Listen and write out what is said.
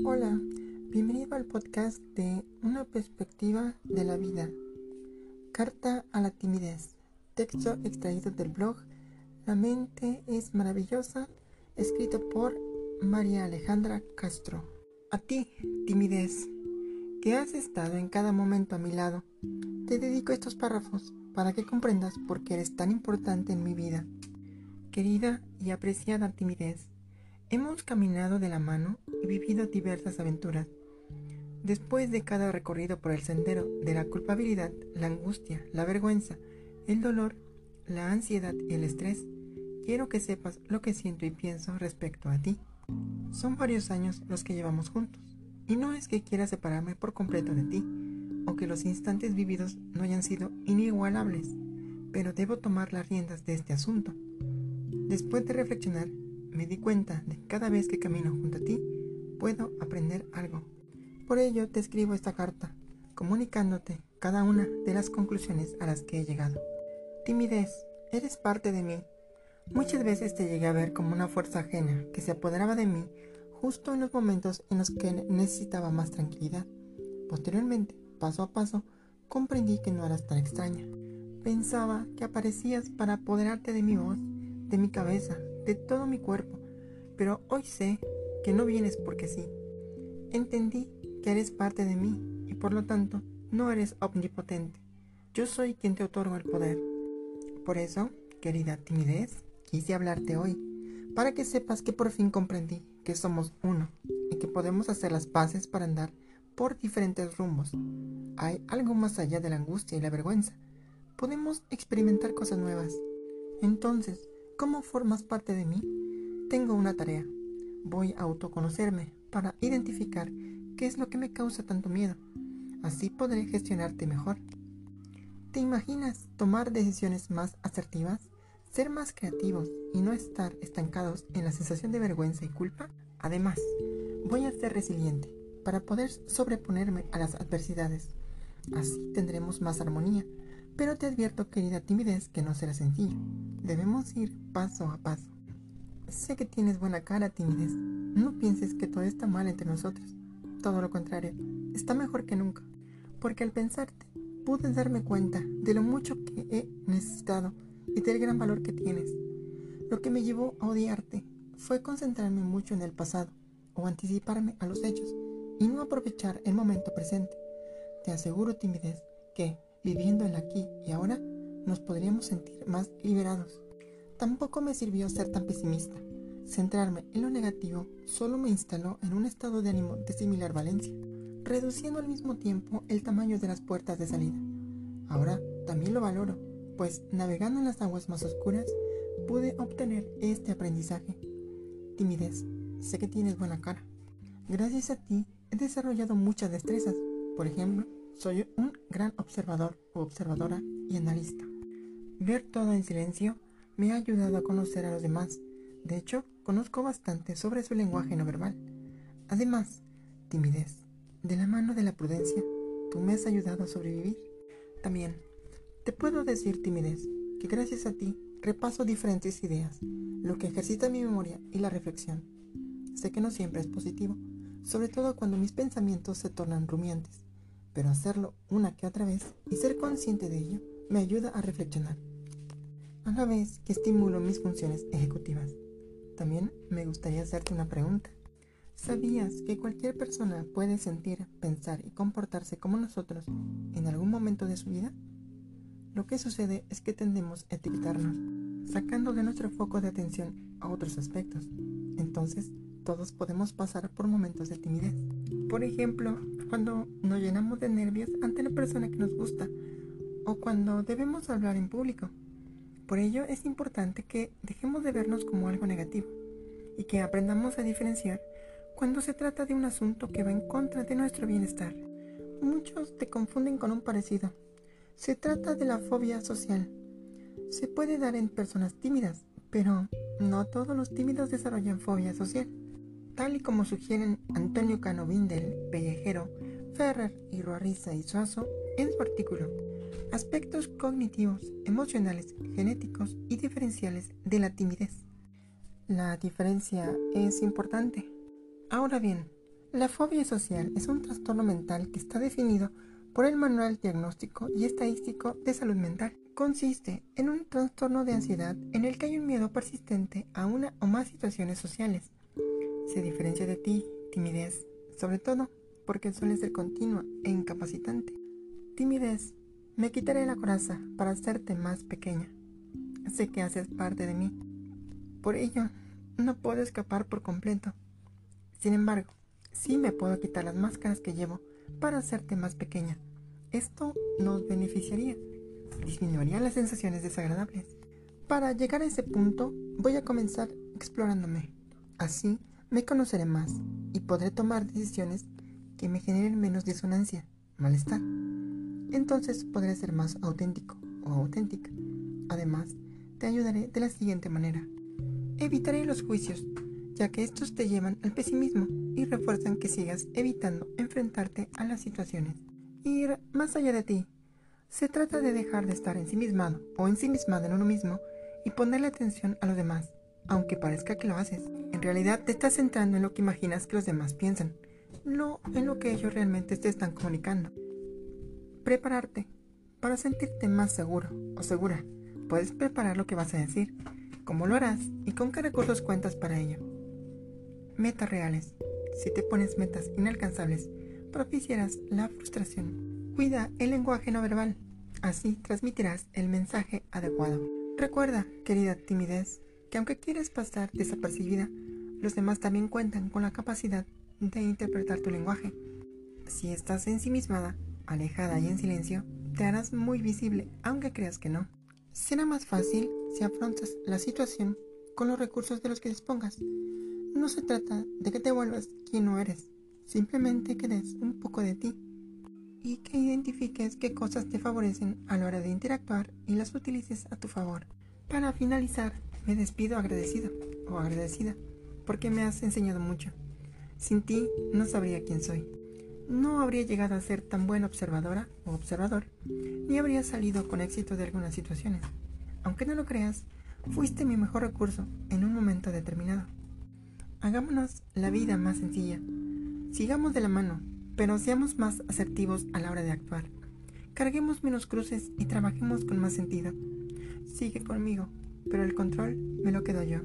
Hola, bienvenido al podcast de Una perspectiva de la vida. Carta a la timidez. Texto extraído del blog La mente es maravillosa, escrito por María Alejandra Castro. A ti, timidez, que has estado en cada momento a mi lado, te dedico estos párrafos para que comprendas por qué eres tan importante en mi vida. Querida y apreciada timidez, Hemos caminado de la mano y vivido diversas aventuras. Después de cada recorrido por el sendero de la culpabilidad, la angustia, la vergüenza, el dolor, la ansiedad y el estrés, quiero que sepas lo que siento y pienso respecto a ti. Son varios años los que llevamos juntos, y no es que quiera separarme por completo de ti, o que los instantes vividos no hayan sido inigualables, pero debo tomar las riendas de este asunto. Después de reflexionar, me di cuenta de que cada vez que camino junto a ti, puedo aprender algo. Por ello te escribo esta carta, comunicándote cada una de las conclusiones a las que he llegado. Timidez, eres parte de mí. Muchas veces te llegué a ver como una fuerza ajena que se apoderaba de mí justo en los momentos en los que necesitaba más tranquilidad. Posteriormente, paso a paso, comprendí que no eras tan extraña. Pensaba que aparecías para apoderarte de mi voz, de mi cabeza, de todo mi cuerpo, pero hoy sé que no vienes porque sí. Entendí que eres parte de mí y por lo tanto no eres omnipotente. Yo soy quien te otorgo el poder. Por eso, querida timidez, quise hablarte hoy, para que sepas que por fin comprendí que somos uno y que podemos hacer las paces para andar por diferentes rumbos. Hay algo más allá de la angustia y la vergüenza. Podemos experimentar cosas nuevas. Entonces, ¿Cómo formas parte de mí? Tengo una tarea. Voy a autoconocerme para identificar qué es lo que me causa tanto miedo. Así podré gestionarte mejor. ¿Te imaginas tomar decisiones más asertivas? Ser más creativos y no estar estancados en la sensación de vergüenza y culpa? Además, voy a ser resiliente para poder sobreponerme a las adversidades. Así tendremos más armonía pero te advierto, querida timidez, que no será sencillo. Debemos ir paso a paso. Sé que tienes buena cara, timidez. No pienses que todo está mal entre nosotros. Todo lo contrario, está mejor que nunca. Porque al pensarte, pude darme cuenta de lo mucho que he necesitado y del gran valor que tienes. Lo que me llevó a odiarte fue concentrarme mucho en el pasado o anticiparme a los hechos y no aprovechar el momento presente. Te aseguro, timidez, que viviendo el aquí y ahora, nos podríamos sentir más liberados. Tampoco me sirvió ser tan pesimista. Centrarme en lo negativo solo me instaló en un estado de ánimo de similar valencia, reduciendo al mismo tiempo el tamaño de las puertas de salida. Ahora también lo valoro, pues navegando en las aguas más oscuras pude obtener este aprendizaje. Timidez, sé que tienes buena cara. Gracias a ti he desarrollado muchas destrezas, por ejemplo, soy un gran observador o observadora y analista. Ver todo en silencio me ha ayudado a conocer a los demás. De hecho, conozco bastante sobre su lenguaje no verbal. Además, timidez. De la mano de la prudencia, tú me has ayudado a sobrevivir. También, te puedo decir, timidez, que gracias a ti repaso diferentes ideas, lo que ejercita mi memoria y la reflexión. Sé que no siempre es positivo, sobre todo cuando mis pensamientos se tornan rumiantes pero hacerlo una que otra vez y ser consciente de ello me ayuda a reflexionar, a la vez que estimulo mis funciones ejecutivas. También me gustaría hacerte una pregunta. ¿Sabías que cualquier persona puede sentir, pensar y comportarse como nosotros en algún momento de su vida? Lo que sucede es que tendemos a etiquetarnos, sacando de nuestro foco de atención a otros aspectos. Entonces, todos podemos pasar por momentos de timidez. Por ejemplo, cuando nos llenamos de nervios ante la persona que nos gusta o cuando debemos hablar en público. Por ello es importante que dejemos de vernos como algo negativo y que aprendamos a diferenciar cuando se trata de un asunto que va en contra de nuestro bienestar. Muchos te confunden con un parecido. Se trata de la fobia social. Se puede dar en personas tímidas, pero no todos los tímidos desarrollan fobia social tal y como sugieren Antonio Cano Vindel, Pellejero, Ferrer y Ruariza y Suazo en su artículo Aspectos cognitivos, emocionales, genéticos y diferenciales de la timidez. La diferencia es importante. Ahora bien, La fobia social es un trastorno mental que está definido por el Manual Diagnóstico y Estadístico de Salud Mental. Consiste en un trastorno de ansiedad en el que hay un miedo persistente a una o más situaciones sociales. Se diferencia de ti, timidez, sobre todo porque suele ser continua e incapacitante. Timidez, me quitaré la coraza para hacerte más pequeña. Sé que haces parte de mí. Por ello, no puedo escapar por completo. Sin embargo, Sí me puedo quitar las máscaras que llevo para hacerte más pequeña. Esto nos beneficiaría. Disminuiría las sensaciones desagradables. Para llegar a ese punto, voy a comenzar explorándome. Así me conoceré más y podré tomar decisiones que me generen menos disonancia, malestar. Entonces podré ser más auténtico o auténtica. Además, te ayudaré de la siguiente manera. Evitaré los juicios, ya que estos te llevan al pesimismo y refuerzan que sigas evitando enfrentarte a las situaciones. Ir más allá de ti. Se trata de dejar de estar ensimismado o ensimismado en uno mismo y ponerle atención a los demás, aunque parezca que lo haces. En realidad te estás centrando en lo que imaginas que los demás piensan, no en lo que ellos realmente te están comunicando. Prepararte. Para sentirte más seguro o segura, puedes preparar lo que vas a decir, cómo lo harás y con qué recursos cuentas para ello. Metas reales. Si te pones metas inalcanzables, propiciarás la frustración. Cuida el lenguaje no verbal. Así transmitirás el mensaje adecuado. Recuerda, querida timidez, que aunque quieres pasar desapercibida, los demás también cuentan con la capacidad de interpretar tu lenguaje. Si estás ensimismada, alejada y en silencio, te harás muy visible, aunque creas que no. Será más fácil si afrontas la situación con los recursos de los que dispongas. No se trata de que te vuelvas quien no eres, simplemente que des un poco de ti y que identifiques qué cosas te favorecen a la hora de interactuar y las utilices a tu favor. Para finalizar, me despido agradecido o agradecida porque me has enseñado mucho. Sin ti no sabría quién soy. No habría llegado a ser tan buena observadora o observador, ni habría salido con éxito de algunas situaciones. Aunque no lo creas, fuiste mi mejor recurso en un momento determinado. Hagámonos la vida más sencilla. Sigamos de la mano, pero seamos más asertivos a la hora de actuar. Carguemos menos cruces y trabajemos con más sentido. Sigue conmigo, pero el control me lo quedo yo.